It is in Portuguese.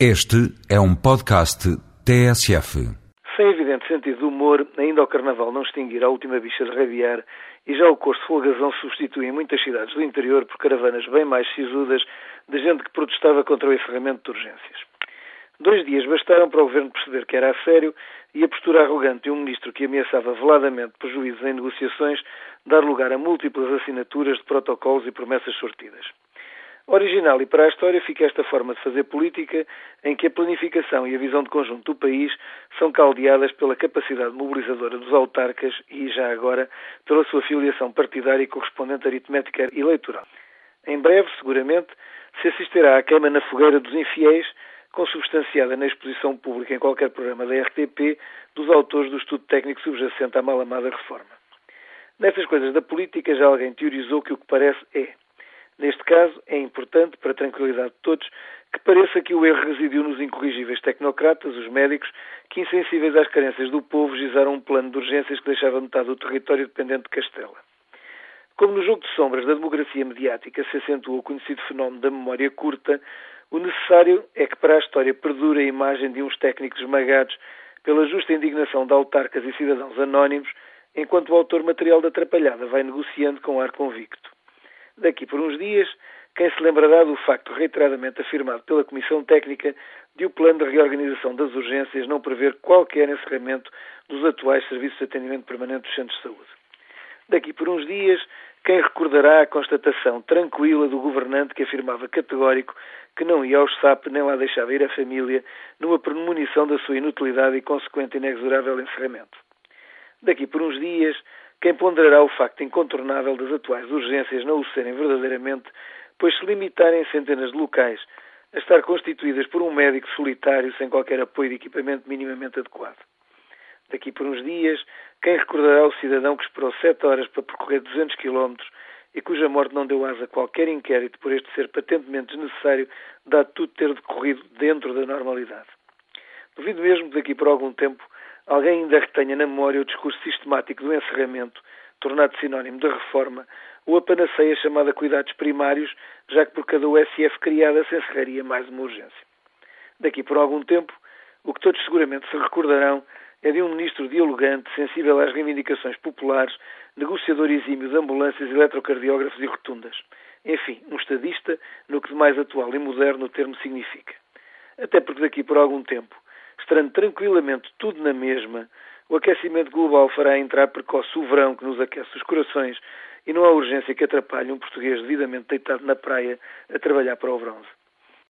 Este é um podcast TSF. Sem evidente sentido de humor, ainda ao Carnaval não extinguir a última bicha de rabiar e já o curso folgazão substitui em muitas cidades do interior por caravanas bem mais sisudas de gente que protestava contra o encerramento de urgências. Dois dias bastaram para o governo perceber que era a sério e a postura arrogante de um ministro que ameaçava veladamente prejuízos em negociações dar lugar a múltiplas assinaturas de protocolos e promessas sortidas. Original e para a história fica esta forma de fazer política em que a planificação e a visão de conjunto do país são caldeadas pela capacidade mobilizadora dos autarcas e, já agora, pela sua filiação partidária e correspondente aritmética eleitoral. Em breve, seguramente, se assistirá à queima na fogueira dos infiéis, consubstanciada na exposição pública em qualquer programa da RTP dos autores do estudo técnico subjacente à malamada reforma. Nessas coisas da política já alguém teorizou que o que parece é Neste caso, é importante, para a tranquilidade de todos, que pareça que o erro residiu nos incorrigíveis tecnocratas, os médicos, que, insensíveis às carências do povo, gizaram um plano de urgências que deixava metade do território dependente de Castela. Como no jogo de sombras da democracia mediática se acentuou o conhecido fenómeno da memória curta, o necessário é que para a história perdure a imagem de uns técnicos esmagados pela justa indignação de autarcas e cidadãos anónimos, enquanto o autor material da atrapalhada vai negociando com ar convicto. Daqui por uns dias, quem se lembrará do facto reiteradamente afirmado pela Comissão Técnica de o plano de reorganização das urgências não prever qualquer encerramento dos atuais serviços de atendimento permanente dos centros de saúde. Daqui por uns dias, quem recordará a constatação tranquila do governante que afirmava categórico que não ia ao SAP nem lá deixava ir a família numa premonição da sua inutilidade e consequente inexorável encerramento. Daqui por uns dias, quem ponderará o facto incontornável das atuais urgências não o serem verdadeiramente, pois se limitarem centenas de locais a estar constituídas por um médico solitário sem qualquer apoio de equipamento minimamente adequado. Daqui por uns dias, quem recordará o cidadão que esperou sete horas para percorrer 200 quilómetros e cuja morte não deu asa a qualquer inquérito por este ser patentemente desnecessário, dado tudo ter decorrido dentro da normalidade. Duvido mesmo que daqui por algum tempo alguém ainda retenha na memória o discurso sistemático do encerramento, tornado sinónimo da reforma, ou a panaceia chamada cuidados primários, já que por cada USF criada se encerraria mais uma urgência. Daqui por algum tempo, o que todos seguramente se recordarão é de um ministro dialogante, sensível às reivindicações populares, negociador exímio de ambulâncias, eletrocardiógrafos e rotundas. Enfim, um estadista no que de mais atual e moderno o termo significa. Até porque daqui por algum tempo estando tranquilamente tudo na mesma, o aquecimento global fará entrar precoce o verão que nos aquece os corações e não há urgência que atrapalhe um português devidamente deitado na praia a trabalhar para o bronze.